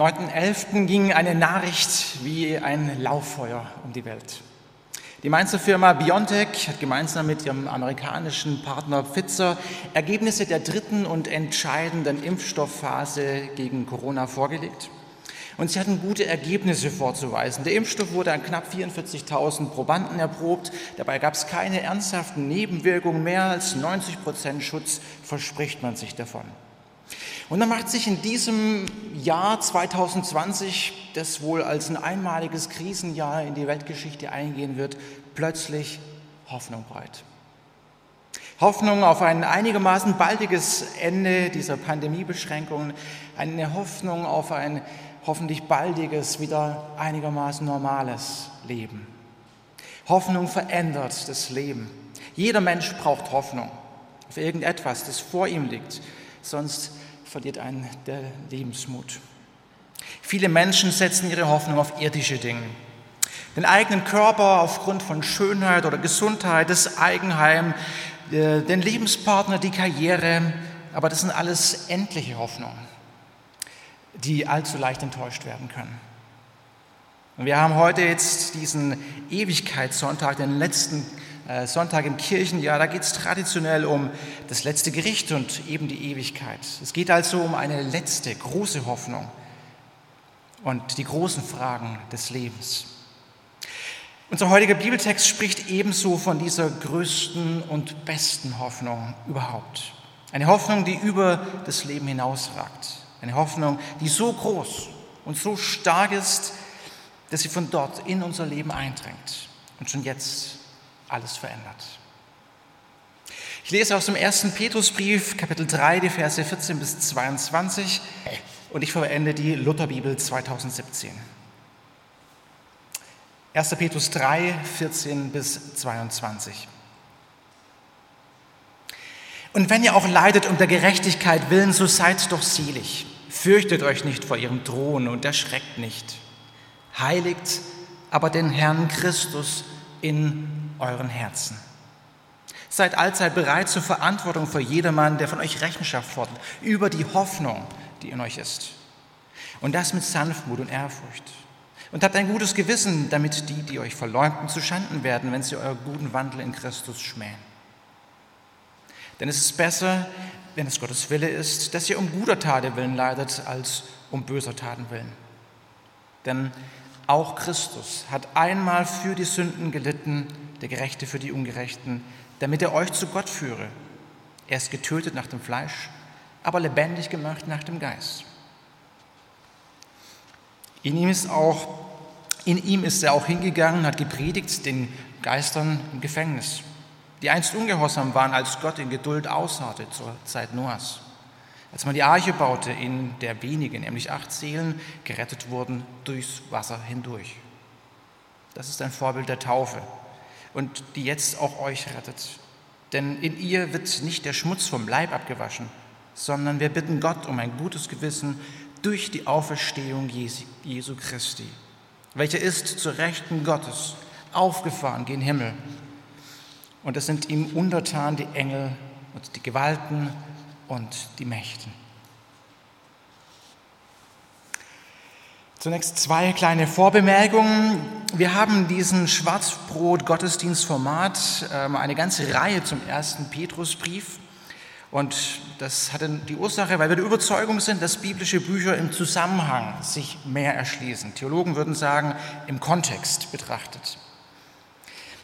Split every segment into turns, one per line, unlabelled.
9.11. ging eine Nachricht wie ein Lauffeuer um die Welt. Die Mainzer Firma BioNTech hat gemeinsam mit ihrem amerikanischen Partner Pfizer Ergebnisse der dritten und entscheidenden Impfstoffphase gegen Corona vorgelegt. Und sie hatten gute Ergebnisse vorzuweisen. Der Impfstoff wurde an knapp 44.000 Probanden erprobt. Dabei gab es keine ernsthaften Nebenwirkungen. Mehr als 90 Prozent Schutz verspricht man sich davon. Und dann macht sich in diesem Jahr 2020, das wohl als ein einmaliges Krisenjahr in die Weltgeschichte eingehen wird, plötzlich Hoffnung breit. Hoffnung auf ein einigermaßen baldiges Ende dieser Pandemiebeschränkungen, eine Hoffnung auf ein hoffentlich baldiges, wieder einigermaßen normales Leben. Hoffnung verändert das Leben. Jeder Mensch braucht Hoffnung auf irgendetwas, das vor ihm liegt, sonst verliert einen der Lebensmut. Viele Menschen setzen ihre Hoffnung auf irdische Dinge. Den eigenen Körper aufgrund von Schönheit oder Gesundheit, das Eigenheim, äh, den Lebenspartner, die Karriere. Aber das sind alles endliche Hoffnungen, die allzu leicht enttäuscht werden können. Und wir haben heute jetzt diesen Ewigkeitssonntag, den letzten Sonntag im Kirchenjahr, da geht es traditionell um das letzte Gericht und eben die Ewigkeit. Es geht also um eine letzte große Hoffnung und die großen Fragen des Lebens. Unser heutiger Bibeltext spricht ebenso von dieser größten und besten Hoffnung überhaupt. Eine Hoffnung, die über das Leben hinausragt. Eine Hoffnung, die so groß und so stark ist, dass sie von dort in unser Leben eindringt und schon jetzt alles verändert. Ich lese aus dem ersten Petrusbrief, Kapitel 3, die Verse 14 bis 22 und ich verwende die Lutherbibel 2017. 1. Petrus 3, 14 bis 22. Und wenn ihr auch leidet um der Gerechtigkeit willen, so seid doch selig. Fürchtet euch nicht vor ihrem Thron und erschreckt nicht. Heiligt aber den Herrn Christus in euren Herzen. Seid allzeit bereit zur Verantwortung für jedermann, der von euch Rechenschaft fordert, über die Hoffnung, die in euch ist. Und das mit Sanftmut und Ehrfurcht. Und habt ein gutes Gewissen, damit die, die euch verleumden, zu Schanden werden, wenn sie euren guten Wandel in Christus schmähen. Denn es ist besser, wenn es Gottes Wille ist, dass ihr um guter Taten willen leidet, als um böser Taten willen. Denn auch Christus hat einmal für die Sünden gelitten, der Gerechte für die Ungerechten, damit er euch zu Gott führe. Er ist getötet nach dem Fleisch, aber lebendig gemacht nach dem Geist. In ihm ist, auch, in ihm ist er auch hingegangen und hat gepredigt den Geistern im Gefängnis, die einst ungehorsam waren, als Gott in Geduld ausharrte zur Zeit Noahs. Als man die Arche baute, in der wenige, nämlich acht Seelen, gerettet wurden durchs Wasser hindurch. Das ist ein Vorbild der Taufe und die jetzt auch euch rettet. Denn in ihr wird nicht der Schmutz vom Leib abgewaschen, sondern wir bitten Gott um ein gutes Gewissen durch die Auferstehung Jesu Christi, welcher ist zur Rechten Gottes aufgefahren gen Himmel. Und es sind ihm untertan die Engel und die Gewalten und die Mächten. Zunächst zwei kleine Vorbemerkungen. Wir haben diesen Schwarzbrot-Gottesdienstformat ähm, eine ganze Reihe zum ersten Petrusbrief. Und das hatte die Ursache, weil wir der Überzeugung sind, dass biblische Bücher im Zusammenhang sich mehr erschließen. Theologen würden sagen, im Kontext betrachtet.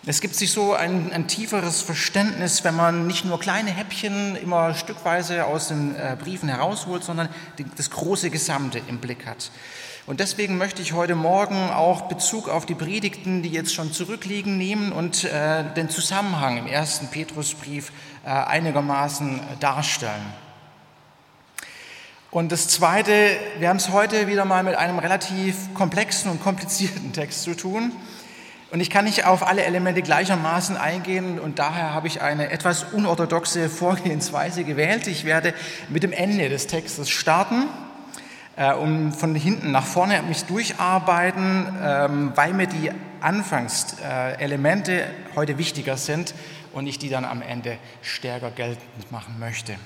Es gibt sich so ein, ein, tieferes Verständnis, wenn man nicht nur kleine Häppchen immer stückweise aus den äh, Briefen herausholt, sondern das große Gesamte im Blick hat. Und deswegen möchte ich heute Morgen auch Bezug auf die Predigten, die jetzt schon zurückliegen, nehmen und äh, den Zusammenhang im ersten Petrusbrief äh, einigermaßen darstellen. Und das Zweite, wir haben es heute wieder mal mit einem relativ komplexen und komplizierten Text zu tun. Und ich kann nicht auf alle Elemente gleichermaßen eingehen und daher habe ich eine etwas unorthodoxe Vorgehensweise gewählt. Ich werde mit dem Ende des Textes starten, äh, um von hinten nach vorne mich durcharbeiten, ähm, weil mir die Anfangselemente heute wichtiger sind und ich die dann am Ende stärker geltend machen möchte.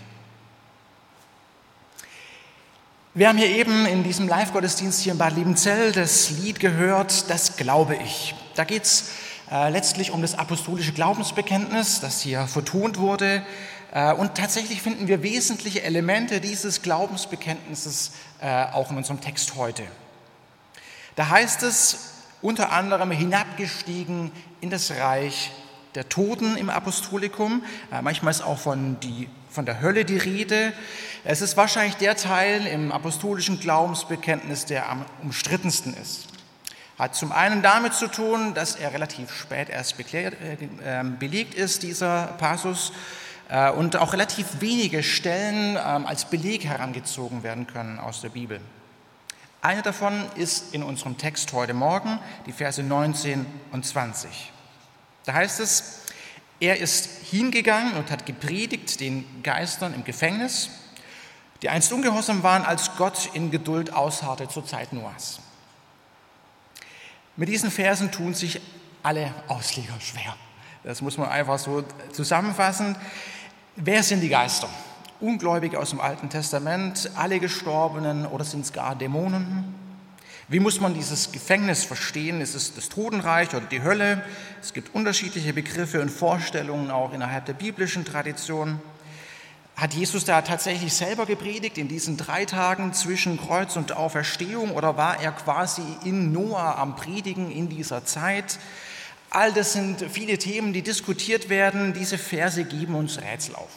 Wir haben hier eben in diesem Live-Gottesdienst hier in Bad Liebenzell das Lied gehört, das glaube ich. Da geht es äh, letztlich um das apostolische Glaubensbekenntnis, das hier vertont wurde. Äh, und tatsächlich finden wir wesentliche Elemente dieses Glaubensbekenntnisses äh, auch in unserem Text heute. Da heißt es unter anderem hinabgestiegen in das Reich der Toten im Apostolikum. Äh, manchmal ist auch von, die, von der Hölle die Rede. Es ist wahrscheinlich der Teil im apostolischen Glaubensbekenntnis, der am umstrittensten ist. Hat zum einen damit zu tun, dass er relativ spät erst äh, ähm, belegt ist, dieser Passus, und auch relativ wenige Stellen ähm, als Beleg herangezogen werden können aus der Bibel. Eine davon ist in unserem Text heute Morgen, die Verse 19 und 20. Da heißt es, er ist hingegangen und hat gepredigt den Geistern im Gefängnis, die einst ungehorsam waren, als Gott in Geduld ausharrte zur Zeit Noahs. Mit diesen Versen tun sich alle Ausleger schwer. Das muss man einfach so zusammenfassen. Wer sind die Geister? Ungläubige aus dem Alten Testament, alle Gestorbenen oder sind es gar Dämonen? Wie muss man dieses Gefängnis verstehen? Ist es das Totenreich oder die Hölle? Es gibt unterschiedliche Begriffe und Vorstellungen auch innerhalb der biblischen Tradition. Hat Jesus da tatsächlich selber gepredigt in diesen drei Tagen zwischen Kreuz und Auferstehung oder war er quasi in Noah am Predigen in dieser Zeit? All das sind viele Themen, die diskutiert werden. Diese Verse geben uns Rätsel auf.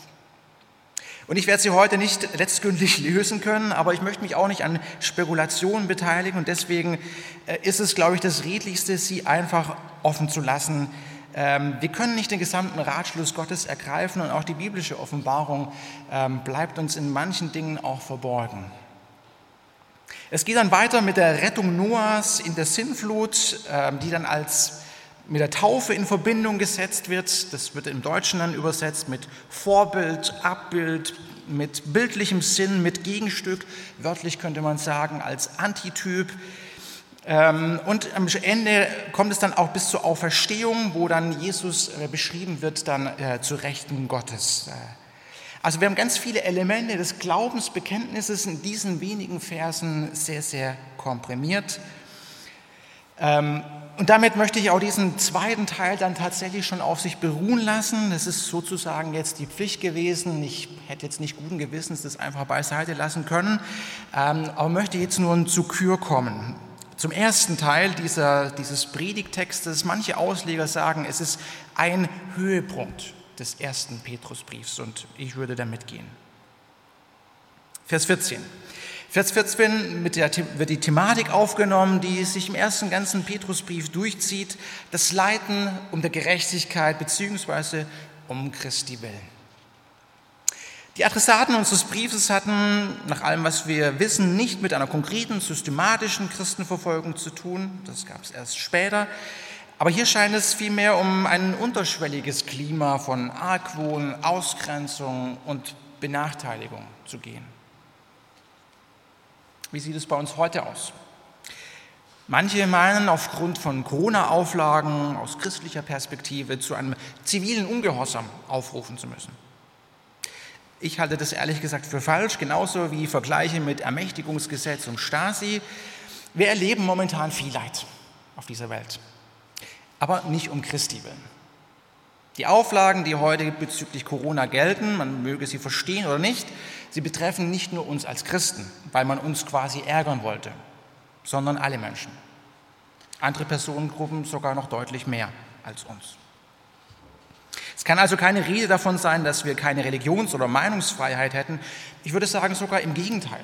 Und ich werde sie heute nicht letztgültig lösen können, aber ich möchte mich auch nicht an Spekulationen beteiligen und deswegen äh, ist es, glaube ich, das Redlichste, sie einfach offen zu lassen. Ähm, wir können nicht den gesamten Ratschluss Gottes ergreifen und auch die biblische Offenbarung ähm, bleibt uns in manchen Dingen auch verborgen. Es geht dann weiter mit der Rettung Noahs in der Sinnflut, ähm, die dann als mit der Taufe in Verbindung gesetzt wird. Das wird im Deutschen dann übersetzt mit Vorbild, Abbild, mit bildlichem Sinn, mit Gegenstück, wörtlich könnte man sagen, als Antityp. Ähm, und am Ende kommt es dann auch bis zur Auferstehung, wo dann Jesus äh, beschrieben wird, dann äh, zu Rechten Gottes. Äh, also wir haben ganz viele Elemente des Glaubensbekenntnisses in diesen wenigen Versen sehr, sehr komprimiert. Und damit möchte ich auch diesen zweiten Teil dann tatsächlich schon auf sich beruhen lassen. Das ist sozusagen jetzt die Pflicht gewesen. Ich hätte jetzt nicht guten Gewissens das einfach beiseite lassen können, ähm, aber möchte jetzt nur zu Kür kommen. Zum ersten Teil dieser, dieses Predigtextes, manche Ausleger sagen, es ist ein Höhepunkt des ersten Petrusbriefs und ich würde damit gehen. Vers 14. Vers 14 der, wird die Thematik aufgenommen, die sich im ersten ganzen Petrusbrief durchzieht, das Leiden um der Gerechtigkeit bzw. um Christi willen. Die Adressaten unseres Briefes hatten, nach allem, was wir wissen, nicht mit einer konkreten, systematischen Christenverfolgung zu tun. Das gab es erst später. Aber hier scheint es vielmehr um ein unterschwelliges Klima von Argwohn, Ausgrenzung und Benachteiligung zu gehen. Wie sieht es bei uns heute aus? Manche meinen, aufgrund von Corona-Auflagen aus christlicher Perspektive zu einem zivilen Ungehorsam aufrufen zu müssen. Ich halte das ehrlich gesagt für falsch, genauso wie Vergleiche mit Ermächtigungsgesetz und Stasi. Wir erleben momentan viel Leid auf dieser Welt, aber nicht um Christi willen. Die Auflagen, die heute bezüglich Corona gelten, man möge sie verstehen oder nicht, sie betreffen nicht nur uns als Christen, weil man uns quasi ärgern wollte, sondern alle Menschen. Andere Personengruppen sogar noch deutlich mehr als uns. Es kann also keine Rede davon sein, dass wir keine Religions- oder Meinungsfreiheit hätten. Ich würde sagen sogar im Gegenteil.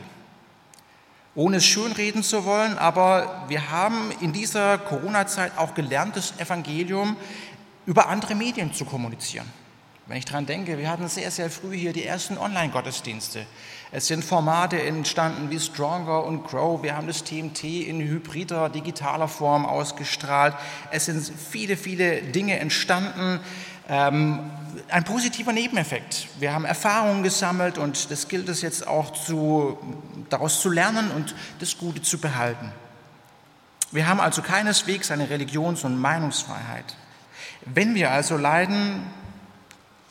Ohne es schönreden zu wollen, aber wir haben in dieser Corona-Zeit auch gelernt, das Evangelium über andere Medien zu kommunizieren. Wenn ich daran denke, wir hatten sehr, sehr früh hier die ersten Online-Gottesdienste. Es sind Formate entstanden wie Stronger und Grow. Wir haben das TMT in hybrider, digitaler Form ausgestrahlt. Es sind viele, viele Dinge entstanden. Ähm, ein positiver Nebeneffekt. Wir haben Erfahrungen gesammelt und das gilt es jetzt auch zu, daraus zu lernen und das Gute zu behalten. Wir haben also keineswegs eine Religions- und Meinungsfreiheit. Wenn wir also leiden,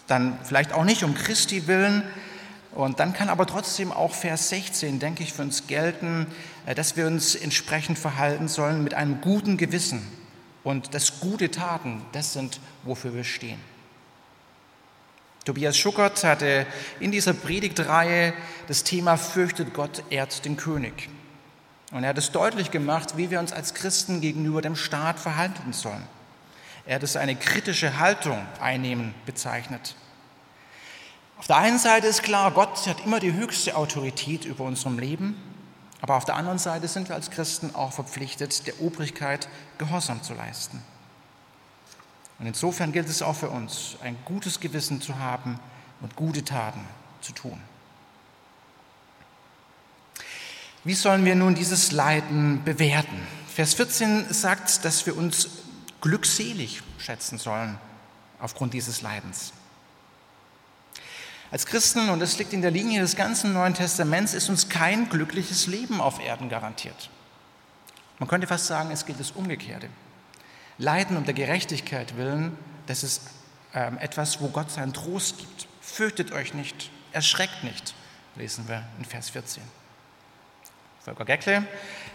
dann vielleicht auch nicht um Christi willen. Und dann kann aber trotzdem auch Vers 16, denke ich, für uns gelten, äh, dass wir uns entsprechend verhalten sollen mit einem guten Gewissen. Und das gute Taten, das sind, wofür wir stehen. Tobias Schuckert hatte in dieser Predigtreihe das Thema Fürchtet Gott, ehrt den König. Und er hat es deutlich gemacht, wie wir uns als Christen gegenüber dem Staat verhalten sollen. Er hat es eine kritische Haltung einnehmen bezeichnet. Auf der einen Seite ist klar, Gott hat immer die höchste Autorität über unserem Leben, aber auf der anderen Seite sind wir als Christen auch verpflichtet, der Obrigkeit Gehorsam zu leisten. Und insofern gilt es auch für uns, ein gutes Gewissen zu haben und gute Taten zu tun. Wie sollen wir nun dieses Leiden bewerten? Vers 14 sagt, dass wir uns glückselig schätzen sollen aufgrund dieses Leidens. Als Christen, und das liegt in der Linie des ganzen Neuen Testaments, ist uns kein glückliches Leben auf Erden garantiert. Man könnte fast sagen, es gilt das Umgekehrte. Leiden um der Gerechtigkeit willen, das ist ähm, etwas, wo Gott seinen Trost gibt. Fürchtet euch nicht, erschreckt nicht, lesen wir in Vers 14. Volker Geckle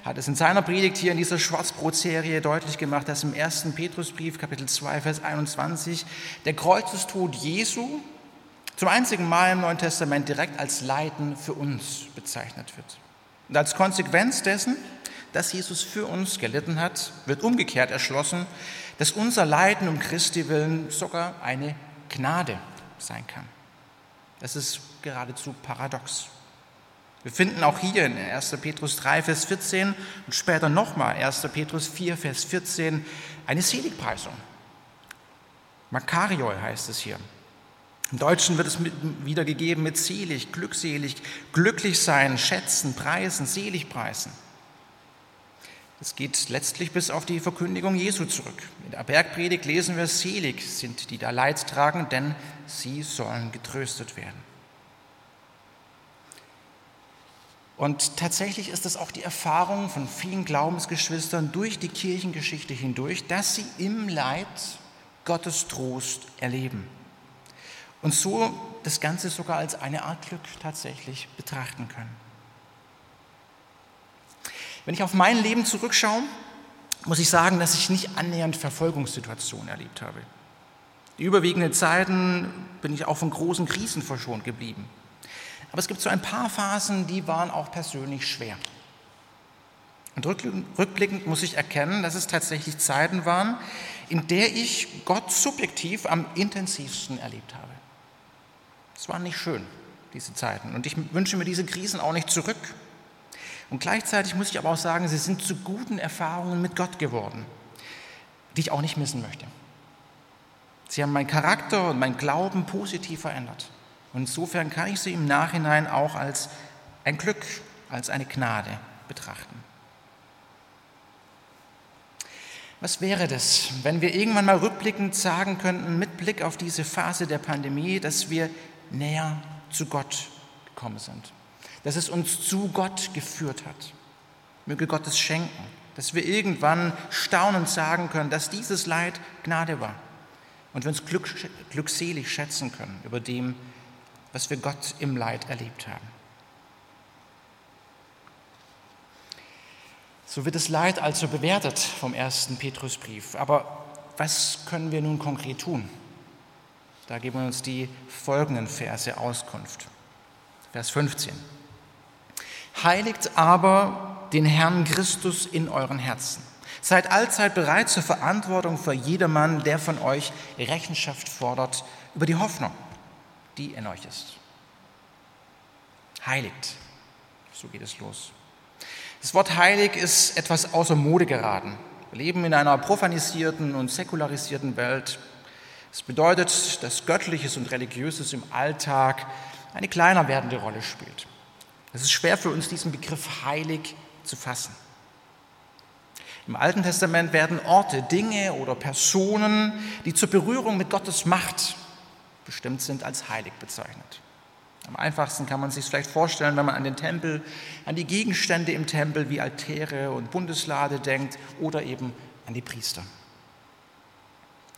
hat es in seiner Predigt hier in dieser Schwarzbrotserie deutlich gemacht, dass im ersten Petrusbrief, Kapitel 2, Vers 21, der Kreuzestod Jesu zum einzigen Mal im Neuen Testament direkt als Leiden für uns bezeichnet wird. Und als Konsequenz dessen, dass Jesus für uns gelitten hat, wird umgekehrt erschlossen, dass unser Leiden um Christi willen sogar eine Gnade sein kann. Das ist geradezu paradox. Wir finden auch hier in 1. Petrus 3, Vers 14 und später nochmal 1. Petrus 4, Vers 14 eine Seligpreisung. Makarioi heißt es hier. Im Deutschen wird es wiedergegeben mit selig, glückselig, glücklich sein, schätzen, preisen, selig preisen. Es geht letztlich bis auf die Verkündigung Jesu zurück. In der Bergpredigt lesen wir, selig sind die da Leid tragen, denn sie sollen getröstet werden. Und tatsächlich ist es auch die Erfahrung von vielen Glaubensgeschwistern durch die Kirchengeschichte hindurch, dass sie im Leid Gottes Trost erleben. Und so das Ganze sogar als eine Art Glück tatsächlich betrachten können. Wenn ich auf mein Leben zurückschaue, muss ich sagen, dass ich nicht annähernd Verfolgungssituationen erlebt habe. Die überwiegenden Zeiten bin ich auch von großen Krisen verschont geblieben. Aber es gibt so ein paar Phasen, die waren auch persönlich schwer. Und rückblickend muss ich erkennen, dass es tatsächlich Zeiten waren, in der ich Gott subjektiv am intensivsten erlebt habe. Es waren nicht schön, diese Zeiten. Und ich wünsche mir diese Krisen auch nicht zurück. Und gleichzeitig muss ich aber auch sagen, sie sind zu guten Erfahrungen mit Gott geworden, die ich auch nicht missen möchte. Sie haben meinen Charakter und meinen Glauben positiv verändert. Und insofern kann ich sie im Nachhinein auch als ein Glück, als eine Gnade betrachten. Was wäre das, wenn wir irgendwann mal rückblickend sagen könnten, mit Blick auf diese Phase der Pandemie, dass wir näher zu Gott gekommen sind, dass es uns zu Gott geführt hat? Möge Gott es schenken, dass wir irgendwann staunend sagen können, dass dieses Leid Gnade war und wir uns glück, glückselig schätzen können über dem, was wir Gott im Leid erlebt haben. So wird das Leid also bewertet vom ersten Petrusbrief. Aber was können wir nun konkret tun? Da geben uns die folgenden Verse Auskunft. Vers 15. Heiligt aber den Herrn Christus in euren Herzen. Seid allzeit bereit zur Verantwortung für jedermann, der von euch Rechenschaft fordert über die Hoffnung, die in euch ist. Heiligt. So geht es los. Das Wort heilig ist etwas außer Mode geraten. Wir leben in einer profanisierten und säkularisierten Welt. Das bedeutet, dass Göttliches und Religiöses im Alltag eine kleiner werdende Rolle spielt. Es ist schwer für uns, diesen Begriff heilig zu fassen. Im Alten Testament werden Orte, Dinge oder Personen, die zur Berührung mit Gottes Macht bestimmt sind, als heilig bezeichnet. Am einfachsten kann man sich vielleicht vorstellen, wenn man an den Tempel, an die Gegenstände im Tempel wie Altäre und Bundeslade denkt oder eben an die Priester.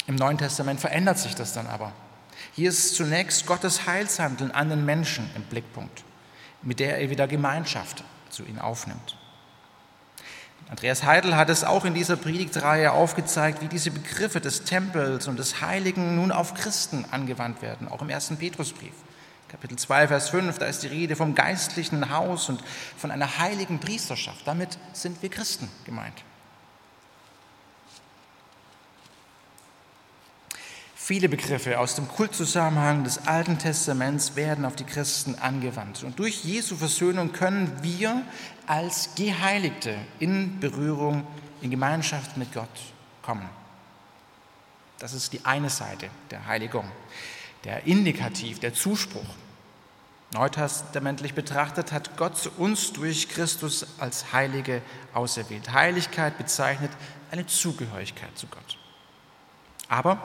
Im Neuen Testament verändert sich das dann aber. Hier ist zunächst Gottes Heilshandeln an den Menschen im Blickpunkt, mit der er wieder Gemeinschaft zu ihnen aufnimmt. Andreas Heidel hat es auch in dieser Predigtreihe aufgezeigt, wie diese Begriffe des Tempels und des Heiligen nun auf Christen angewandt werden, auch im ersten Petrusbrief. Kapitel 2, Vers 5, da ist die Rede vom geistlichen Haus und von einer heiligen Priesterschaft. Damit sind wir Christen gemeint. Viele Begriffe aus dem Kultzusammenhang des Alten Testaments werden auf die Christen angewandt. Und durch Jesu Versöhnung können wir als Geheiligte in Berührung, in Gemeinschaft mit Gott kommen. Das ist die eine Seite der Heiligung, der Indikativ, der Zuspruch. Neutestamentlich betrachtet hat Gott uns durch Christus als Heilige auserwählt. Heiligkeit bezeichnet eine Zugehörigkeit zu Gott. Aber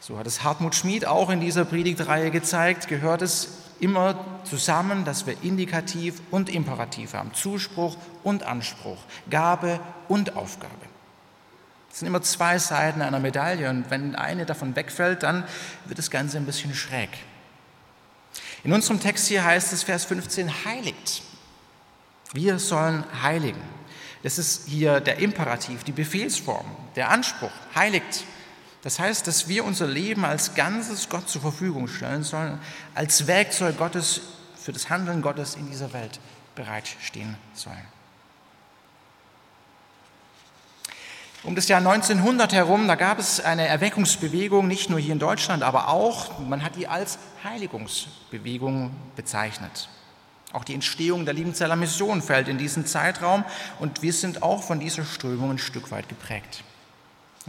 so hat es Hartmut Schmid auch in dieser Predigtreihe gezeigt, gehört es immer zusammen, dass wir Indikativ und Imperativ haben, Zuspruch und Anspruch, Gabe und Aufgabe. Es sind immer zwei Seiten einer Medaille und wenn eine davon wegfällt, dann wird das Ganze ein bisschen schräg. In unserem Text hier heißt es, Vers 15, heiligt. Wir sollen heiligen. Das ist hier der Imperativ, die Befehlsform, der Anspruch, heiligt. Das heißt, dass wir unser Leben als Ganzes Gott zur Verfügung stellen sollen, als Werkzeug Gottes für das Handeln Gottes in dieser Welt bereitstehen sollen. Um das Jahr 1900 herum, da gab es eine Erweckungsbewegung, nicht nur hier in Deutschland, aber auch, man hat die als Heiligungsbewegung bezeichnet. Auch die Entstehung der Liebenzeller Mission fällt in diesen Zeitraum und wir sind auch von dieser Strömung ein Stück weit geprägt.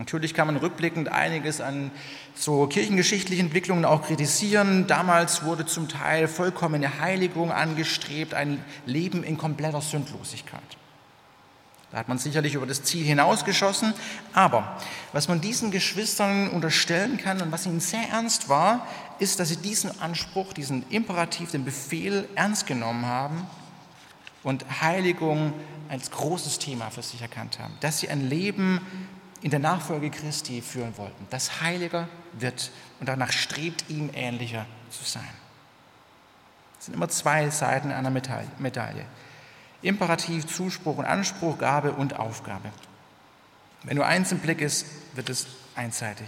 Natürlich kann man rückblickend einiges an so kirchengeschichtlichen Entwicklungen auch kritisieren. Damals wurde zum Teil vollkommene Heiligung angestrebt, ein Leben in kompletter Sündlosigkeit. Da hat man sicherlich über das Ziel hinausgeschossen. Aber was man diesen Geschwistern unterstellen kann und was ihnen sehr ernst war, ist, dass sie diesen Anspruch, diesen Imperativ, den Befehl ernst genommen haben und Heiligung als großes Thema für sich erkannt haben. Dass sie ein Leben in der Nachfolge Christi führen wollten, das heiliger wird und danach strebt, ihm ähnlicher zu sein. Es sind immer zwei Seiten einer Medaille. Imperativ, Zuspruch und Anspruch, Gabe und Aufgabe. Wenn nur eins im Blick ist, wird es einseitig.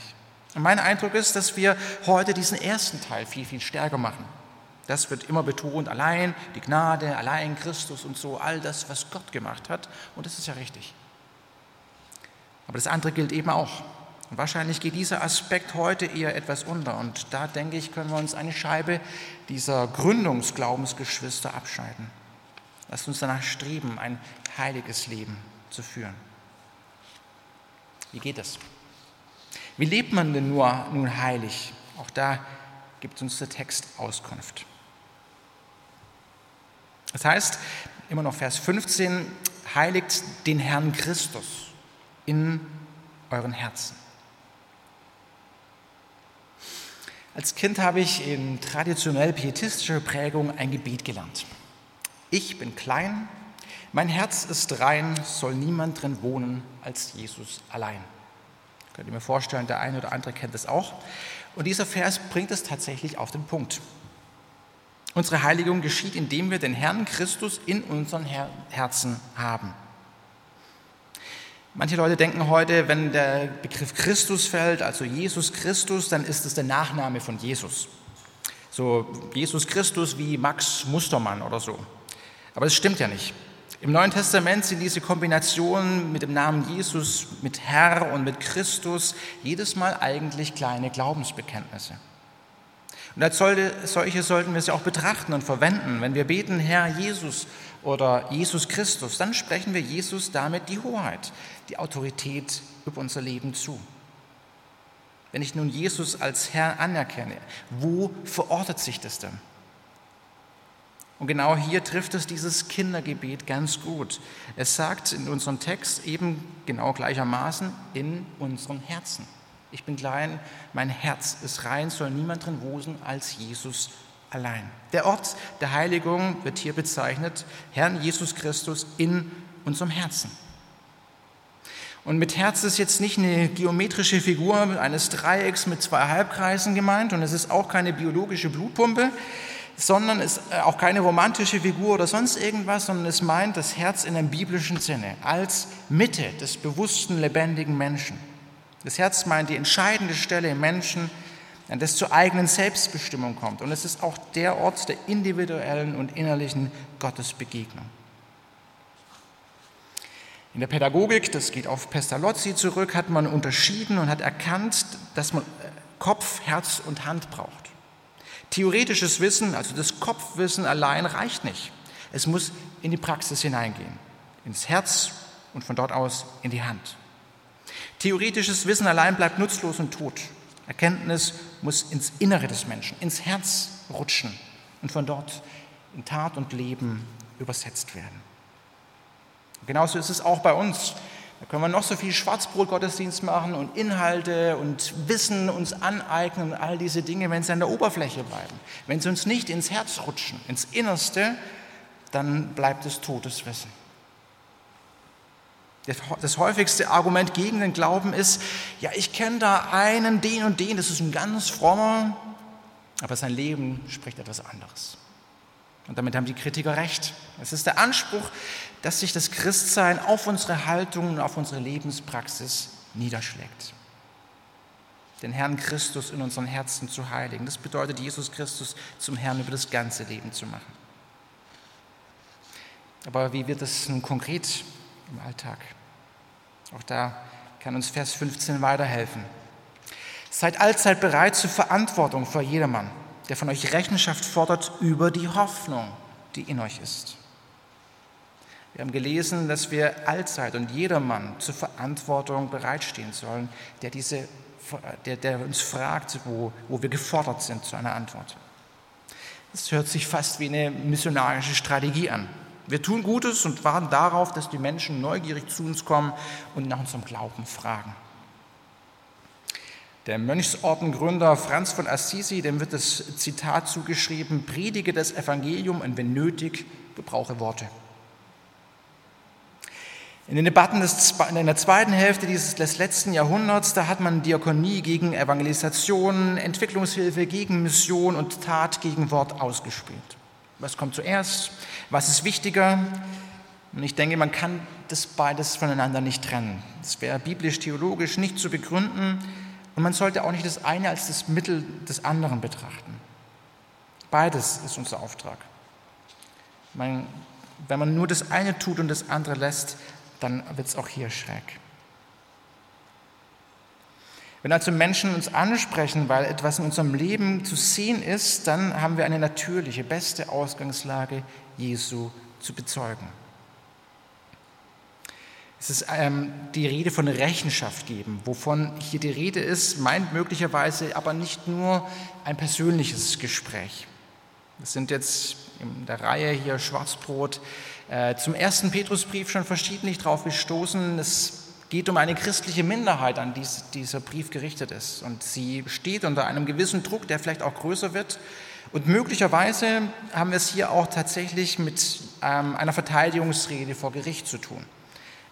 Und mein Eindruck ist, dass wir heute diesen ersten Teil viel, viel stärker machen. Das wird immer betont, allein die Gnade, allein Christus und so, all das, was Gott gemacht hat. Und das ist ja richtig. Aber das andere gilt eben auch. Und wahrscheinlich geht dieser Aspekt heute eher etwas unter. Und da denke ich, können wir uns eine Scheibe dieser Gründungsglaubensgeschwister abscheiden. Lasst uns danach streben, ein heiliges Leben zu führen. Wie geht es? Wie lebt man denn nur nun heilig? Auch da gibt uns der Text Auskunft. Das heißt, immer noch Vers 15, heiligt den Herrn Christus in euren Herzen. Als Kind habe ich in traditionell pietistischer Prägung ein Gebet gelernt. Ich bin klein, mein Herz ist rein, soll niemand drin wohnen als Jesus allein. Könnt ihr mir vorstellen, der eine oder andere kennt es auch. Und dieser Vers bringt es tatsächlich auf den Punkt. Unsere Heiligung geschieht, indem wir den Herrn Christus in unseren Herzen haben. Manche Leute denken heute, wenn der Begriff Christus fällt, also Jesus Christus, dann ist es der Nachname von Jesus. So Jesus Christus wie Max Mustermann oder so. Aber das stimmt ja nicht. Im Neuen Testament sind diese Kombinationen mit dem Namen Jesus, mit Herr und mit Christus jedes Mal eigentlich kleine Glaubensbekenntnisse. Und als solche sollten wir sie auch betrachten und verwenden. Wenn wir beten, Herr Jesus oder Jesus Christus, dann sprechen wir Jesus damit die Hoheit, die Autorität über unser Leben zu. Wenn ich nun Jesus als Herr anerkenne, wo verortet sich das denn? Und genau hier trifft es dieses Kindergebet ganz gut. Es sagt in unserem Text eben genau gleichermaßen in unserem Herzen. Ich bin klein, mein Herz ist rein, soll niemand drin wohnen als Jesus allein. Der Ort der Heiligung wird hier bezeichnet, Herrn Jesus Christus in unserem Herzen. Und mit Herz ist jetzt nicht eine geometrische Figur eines Dreiecks mit zwei Halbkreisen gemeint und es ist auch keine biologische Blutpumpe, sondern es ist auch keine romantische Figur oder sonst irgendwas, sondern es meint das Herz in einem biblischen Sinne als Mitte des bewussten, lebendigen Menschen. Das Herz meint die entscheidende Stelle im Menschen, an das zur eigenen Selbstbestimmung kommt. Und es ist auch der Ort der individuellen und innerlichen Gottesbegegnung. In der Pädagogik, das geht auf Pestalozzi zurück, hat man unterschieden und hat erkannt, dass man äh, Kopf, Herz und Hand braucht. Theoretisches Wissen, also das Kopfwissen allein reicht nicht. Es muss in die Praxis hineingehen, ins Herz und von dort aus in die Hand. Theoretisches Wissen allein bleibt nutzlos und tot. Erkenntnis muss ins Innere des Menschen, ins Herz rutschen und von dort in Tat und Leben übersetzt werden. Genauso ist es auch bei uns. Da können wir noch so viel Schwarzbrot-Gottesdienst machen und Inhalte und Wissen uns aneignen und all diese Dinge, wenn sie an der Oberfläche bleiben. Wenn sie uns nicht ins Herz rutschen, ins Innerste, dann bleibt es totes Wissen. Das häufigste Argument gegen den Glauben ist, ja, ich kenne da einen, den und den, das ist ein ganz frommer, aber sein Leben spricht etwas anderes. Und damit haben die Kritiker recht. Es ist der Anspruch, dass sich das Christsein auf unsere Haltung und auf unsere Lebenspraxis niederschlägt. Den Herrn Christus in unseren Herzen zu heiligen. Das bedeutet, Jesus Christus zum Herrn über das ganze Leben zu machen. Aber wie wird das nun konkret im Alltag? Auch da kann uns Vers 15 weiterhelfen. Seid allzeit bereit zur Verantwortung vor jedermann der von euch Rechenschaft fordert über die Hoffnung, die in euch ist. Wir haben gelesen, dass wir allzeit und jedermann zur Verantwortung bereitstehen sollen, der, diese, der, der uns fragt, wo, wo wir gefordert sind zu einer Antwort. Das hört sich fast wie eine missionarische Strategie an. Wir tun Gutes und warten darauf, dass die Menschen neugierig zu uns kommen und nach unserem Glauben fragen. Der Mönchsordengründer Franz von Assisi, dem wird das Zitat zugeschrieben, predige das Evangelium und wenn nötig, gebrauche Worte. In den Debatten des, in der zweiten Hälfte dieses, des letzten Jahrhunderts, da hat man Diakonie gegen Evangelisation, Entwicklungshilfe gegen Mission und Tat gegen Wort ausgespielt. Was kommt zuerst? Was ist wichtiger? Und ich denke, man kann das beides voneinander nicht trennen. Es wäre biblisch-theologisch nicht zu begründen, und man sollte auch nicht das eine als das Mittel des anderen betrachten. Beides ist unser Auftrag. Man, wenn man nur das eine tut und das andere lässt, dann wird es auch hier schräg. Wenn also Menschen uns ansprechen, weil etwas in unserem Leben zu sehen ist, dann haben wir eine natürliche, beste Ausgangslage, Jesu zu bezeugen. Es ist ähm, die Rede von Rechenschaft geben. Wovon hier die Rede ist, meint möglicherweise aber nicht nur ein persönliches Gespräch. Wir sind jetzt in der Reihe hier Schwarzbrot äh, zum ersten Petrusbrief schon verschiedentlich darauf gestoßen. Es geht um eine christliche Minderheit, an die dieser Brief gerichtet ist. Und sie steht unter einem gewissen Druck, der vielleicht auch größer wird. Und möglicherweise haben wir es hier auch tatsächlich mit ähm, einer Verteidigungsrede vor Gericht zu tun.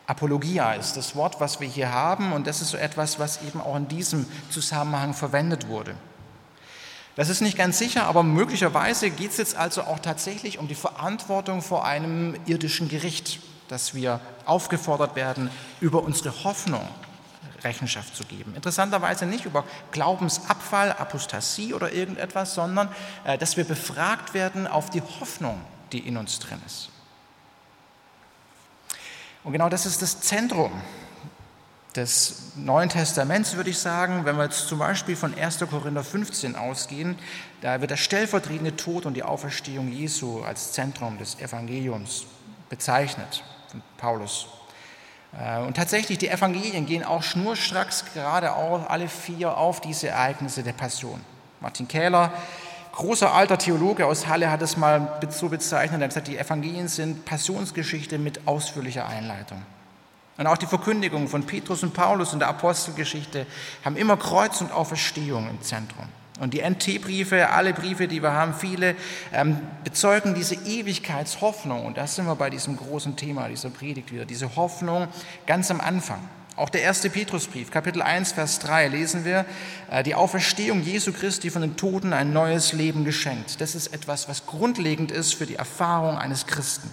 Apologia ist das Wort, was wir hier haben, und das ist so etwas, was eben auch in diesem Zusammenhang verwendet wurde. Das ist nicht ganz sicher, aber möglicherweise geht es jetzt also auch tatsächlich um die Verantwortung vor einem irdischen Gericht, dass wir aufgefordert werden, über unsere Hoffnung Rechenschaft zu geben. Interessanterweise nicht über Glaubensabfall, Apostasie oder irgendetwas, sondern äh, dass wir befragt werden auf die Hoffnung, die in uns drin ist. Und genau das ist das Zentrum des Neuen Testaments, würde ich sagen. Wenn wir jetzt zum Beispiel von 1. Korinther 15 ausgehen, da wird der stellvertretende Tod und die Auferstehung Jesu als Zentrum des Evangeliums bezeichnet Paulus. Äh, und tatsächlich, die Evangelien gehen auch schnurstracks gerade auch alle vier auf diese Ereignisse der Passion. Martin Kähler, großer alter Theologe aus Halle, hat es mal so bezeichnet. Er hat gesagt, die Evangelien sind Passionsgeschichte mit ausführlicher Einleitung. Und auch die Verkündigung von Petrus und Paulus in der Apostelgeschichte haben immer Kreuz und Auferstehung im Zentrum. Und die NT-Briefe, alle Briefe, die wir haben, viele ähm, bezeugen diese Ewigkeitshoffnung. Und da sind wir bei diesem großen Thema dieser Predigt wieder, diese Hoffnung ganz am Anfang. Auch der erste Petrusbrief, Kapitel 1, Vers 3, lesen wir, äh, die Auferstehung Jesu Christi von den Toten ein neues Leben geschenkt. Das ist etwas, was grundlegend ist für die Erfahrung eines Christen.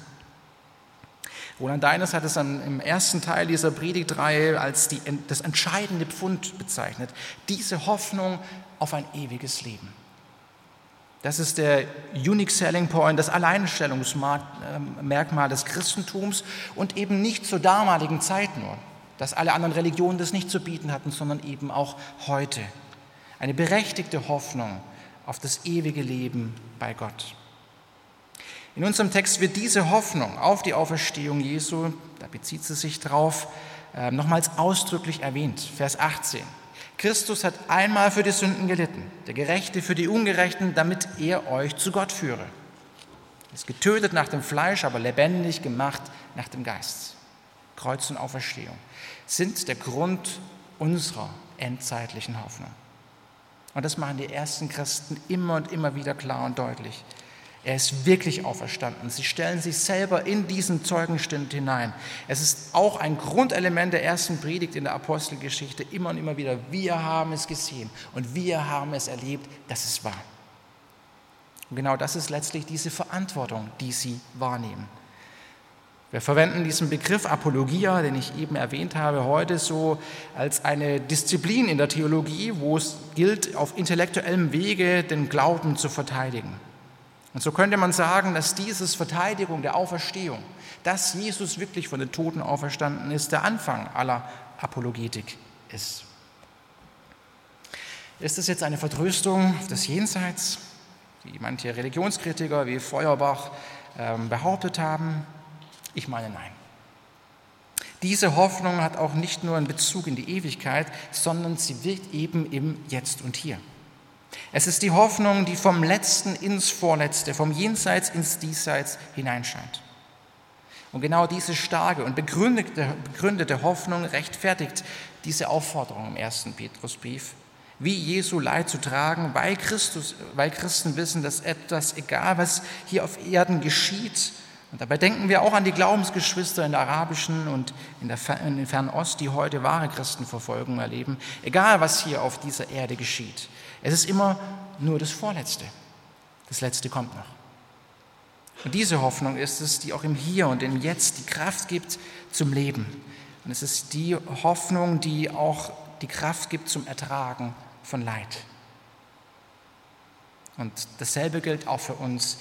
Roland Deines hat es dann im ersten Teil dieser Predigtreihe als die, das entscheidende Pfund bezeichnet. Diese Hoffnung auf ein ewiges Leben. Das ist der Unique Selling Point, das Alleinstellungsmerkmal des Christentums und eben nicht zur damaligen Zeit nur, dass alle anderen Religionen das nicht zu bieten hatten, sondern eben auch heute. Eine berechtigte Hoffnung auf das ewige Leben bei Gott. In unserem Text wird diese Hoffnung auf die Auferstehung Jesu, da bezieht sie sich drauf, ähm, nochmals ausdrücklich erwähnt. Vers 18. Christus hat einmal für die Sünden gelitten, der Gerechte für die Ungerechten, damit er euch zu Gott führe. Er ist getötet nach dem Fleisch, aber lebendig gemacht nach dem Geist. Kreuz und Auferstehung sind der Grund unserer endzeitlichen Hoffnung. Und das machen die ersten Christen immer und immer wieder klar und deutlich. Er ist wirklich auferstanden. Sie stellen sich selber in diesen Zeugenstund hinein. Es ist auch ein Grundelement der ersten Predigt in der Apostelgeschichte, immer und immer wieder. Wir haben es gesehen und wir haben es erlebt, dass es war. Und genau das ist letztlich diese Verantwortung, die sie wahrnehmen. Wir verwenden diesen Begriff Apologia, den ich eben erwähnt habe, heute so als eine Disziplin in der Theologie, wo es gilt, auf intellektuellem Wege den Glauben zu verteidigen. Und so könnte man sagen, dass dieses Verteidigung der Auferstehung, dass Jesus wirklich von den Toten auferstanden ist, der Anfang aller Apologetik ist. Ist es jetzt eine Vertröstung des Jenseits, wie manche Religionskritiker wie Feuerbach ähm, behauptet haben? Ich meine nein. Diese Hoffnung hat auch nicht nur einen Bezug in die Ewigkeit, sondern sie wirkt eben im Jetzt und Hier. Es ist die Hoffnung, die vom Letzten ins Vorletzte, vom Jenseits ins Diesseits hineinscheint. Und genau diese starke und begründete, begründete Hoffnung rechtfertigt diese Aufforderung im ersten Petrusbrief, wie Jesu Leid zu tragen, weil, Christus, weil Christen wissen, dass etwas, egal was hier auf Erden geschieht, und dabei denken wir auch an die Glaubensgeschwister in der arabischen und in der Fernost, die heute wahre Christenverfolgung erleben, egal was hier auf dieser Erde geschieht. Es ist immer nur das Vorletzte. Das Letzte kommt noch. Und diese Hoffnung ist es, die auch im Hier und im Jetzt die Kraft gibt zum Leben. Und es ist die Hoffnung, die auch die Kraft gibt zum Ertragen von Leid. Und dasselbe gilt auch für uns,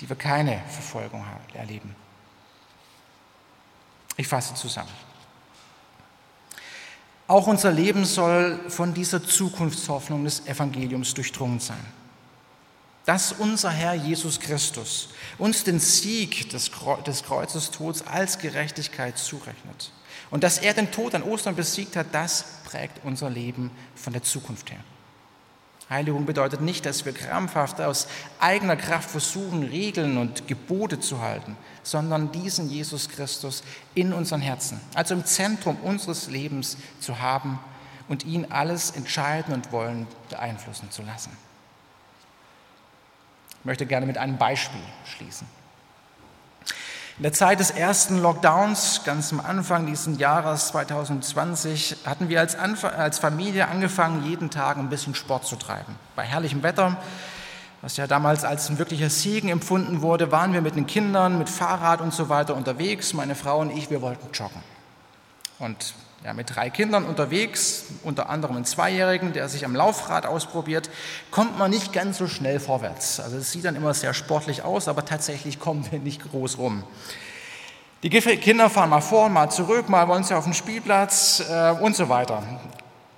die wir keine Verfolgung erleben. Ich fasse zusammen. Auch unser Leben soll von dieser Zukunftshoffnung des Evangeliums durchdrungen sein. Dass unser Herr Jesus Christus uns den Sieg des Kreuzestods als Gerechtigkeit zurechnet und dass er den Tod an Ostern besiegt hat, das prägt unser Leben von der Zukunft her. Heiligung bedeutet nicht, dass wir krampfhaft aus eigener Kraft versuchen, Regeln und Gebote zu halten, sondern diesen Jesus Christus in unseren Herzen, also im Zentrum unseres Lebens zu haben und ihn alles entscheiden und wollen beeinflussen zu lassen. Ich möchte gerne mit einem Beispiel schließen. In der Zeit des ersten Lockdowns, ganz am Anfang dieses Jahres 2020, hatten wir als, Anf als Familie angefangen, jeden Tag ein bisschen Sport zu treiben. Bei herrlichem Wetter, was ja damals als ein wirklicher Segen empfunden wurde, waren wir mit den Kindern, mit Fahrrad und so weiter unterwegs. Meine Frau und ich, wir wollten joggen. Und ja, mit drei Kindern unterwegs, unter anderem einen Zweijährigen, der sich am Laufrad ausprobiert, kommt man nicht ganz so schnell vorwärts. Also es sieht dann immer sehr sportlich aus, aber tatsächlich kommen wir nicht groß rum. Die Kinder fahren mal vor, mal zurück, mal wollen sie auf den Spielplatz äh, und so weiter.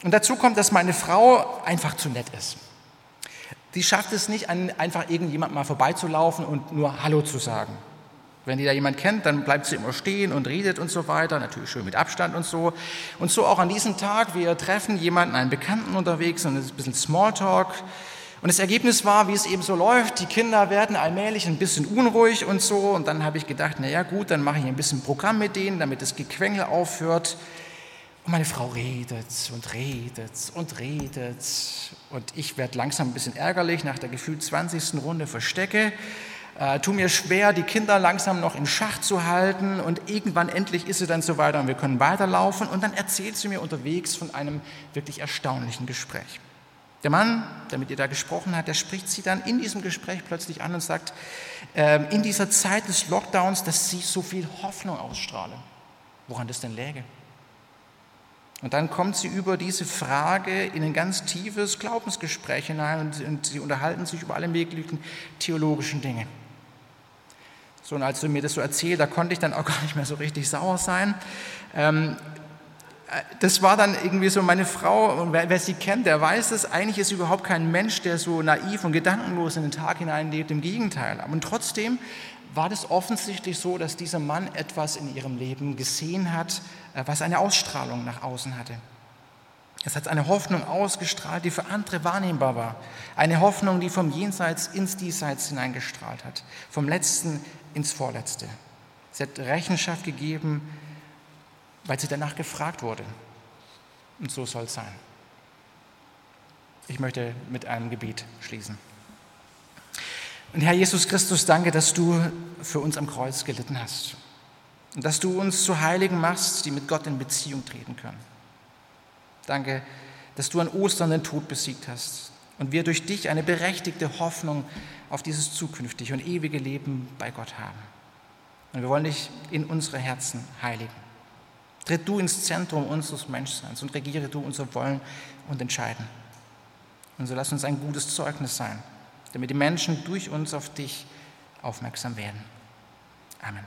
Und dazu kommt, dass meine Frau einfach zu nett ist. Sie schafft es nicht, einfach irgendjemand mal vorbeizulaufen und nur Hallo zu sagen. Wenn die da jemand kennt, dann bleibt sie immer stehen und redet und so weiter, natürlich schön mit Abstand und so. Und so auch an diesem Tag, wir treffen jemanden, einen Bekannten unterwegs und es ist ein bisschen Smalltalk. Und das Ergebnis war, wie es eben so läuft, die Kinder werden allmählich ein bisschen unruhig und so. Und dann habe ich gedacht, naja gut, dann mache ich ein bisschen Programm mit denen, damit das Gequengel aufhört. Und meine Frau redet und redet und redet. Und ich werde langsam ein bisschen ärgerlich nach der gefühlt 20. Runde verstecke äh, tu mir schwer, die Kinder langsam noch in Schach zu halten und irgendwann endlich ist sie dann so weiter und wir können weiterlaufen und dann erzählt sie mir unterwegs von einem wirklich erstaunlichen Gespräch. Der Mann, der mit ihr da gesprochen hat, der spricht sie dann in diesem Gespräch plötzlich an und sagt, äh, in dieser Zeit des Lockdowns, dass sie so viel Hoffnung ausstrahle. Woran das denn läge? Und dann kommt sie über diese Frage in ein ganz tiefes Glaubensgespräch hinein und, und sie unterhalten sich über alle möglichen theologischen Dinge. So, und als du mir das so erzählt, da konnte ich dann auch gar nicht mehr so richtig sauer sein. Ähm, äh, das war dann irgendwie so meine Frau, und wer, wer, sie kennt, der weiß es, eigentlich ist überhaupt kein Mensch, der so naiv und gedankenlos in den Tag hineinlebt, im Gegenteil. Und trotzdem war das offensichtlich so, dass dieser Mann etwas in ihrem Leben gesehen hat, äh, was eine Ausstrahlung nach außen hatte. Es hat eine Hoffnung ausgestrahlt, die für andere wahrnehmbar war. Eine Hoffnung, die vom Jenseits ins Diesseits hineingestrahlt hat. Vom Letzten ins Vorletzte. Sie hat Rechenschaft gegeben, weil sie danach gefragt wurde. Und so soll es sein. Ich möchte mit einem Gebet schließen. Und Herr Jesus Christus, danke, dass du für uns am Kreuz gelitten hast. Und dass du uns zu Heiligen machst, die mit Gott in Beziehung treten können. Danke, dass du an Ostern den Tod besiegt hast und wir durch dich eine berechtigte Hoffnung auf dieses zukünftige und ewige Leben bei Gott haben. Und wir wollen dich in unsere Herzen heiligen. Tritt du ins Zentrum unseres Menschseins und regiere du unser Wollen und Entscheiden. Und so lass uns ein gutes Zeugnis sein, damit die Menschen durch uns auf dich aufmerksam werden. Amen.